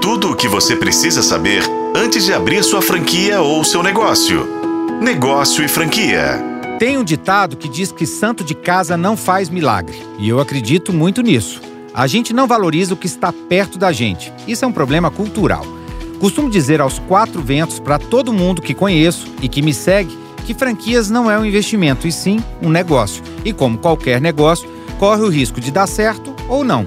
Tudo o que você precisa saber antes de abrir sua franquia ou seu negócio. Negócio e franquia. Tem um ditado que diz que santo de casa não faz milagre, e eu acredito muito nisso. A gente não valoriza o que está perto da gente. Isso é um problema cultural. Costumo dizer aos quatro ventos para todo mundo que conheço e que me segue que franquias não é um investimento, e sim um negócio. E como qualquer negócio, corre o risco de dar certo ou não.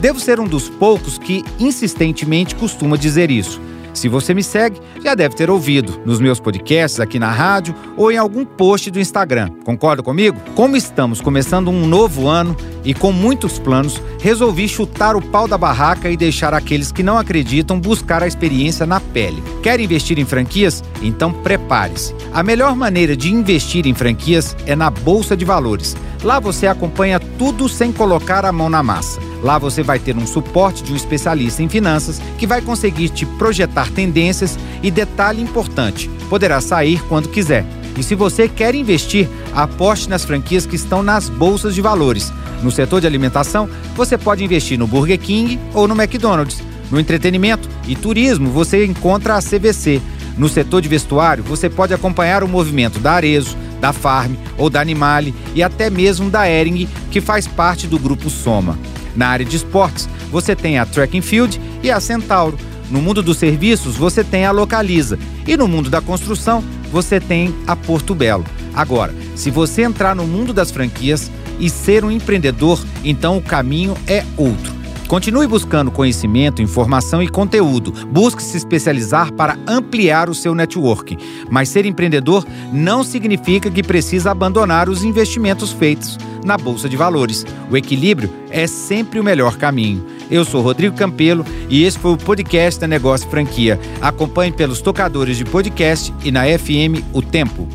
Devo ser um dos poucos que insistentemente costuma dizer isso. Se você me segue, já deve ter ouvido nos meus podcasts aqui na rádio ou em algum post do Instagram. Concorda comigo? Como estamos começando um novo ano e com muitos planos, resolvi chutar o pau da barraca e deixar aqueles que não acreditam buscar a experiência na pele. Quer investir em franquias? Então prepare-se. A melhor maneira de investir em franquias é na Bolsa de Valores. Lá você acompanha tudo sem colocar a mão na massa. Lá você vai ter um suporte de um especialista em finanças que vai conseguir te projetar tendências e detalhe importante: poderá sair quando quiser. E se você quer investir, aposte nas franquias que estão nas bolsas de valores. No setor de alimentação, você pode investir no Burger King ou no McDonald's. No entretenimento e turismo, você encontra a CVC. No setor de vestuário, você pode acompanhar o movimento da Arezo, da Farm ou da Animale e até mesmo da Ering, que faz parte do grupo Soma. Na área de esportes, você tem a Track and Field e a Centauro. No mundo dos serviços, você tem a Localiza. E no mundo da construção, você tem a Porto Belo. Agora, se você entrar no mundo das franquias e ser um empreendedor, então o caminho é outro. Continue buscando conhecimento, informação e conteúdo. Busque se especializar para ampliar o seu networking. Mas ser empreendedor não significa que precisa abandonar os investimentos feitos na bolsa de valores. O equilíbrio é sempre o melhor caminho. Eu sou Rodrigo Campelo e esse foi o podcast da Negócio Franquia. Acompanhe pelos tocadores de podcast e na FM O Tempo.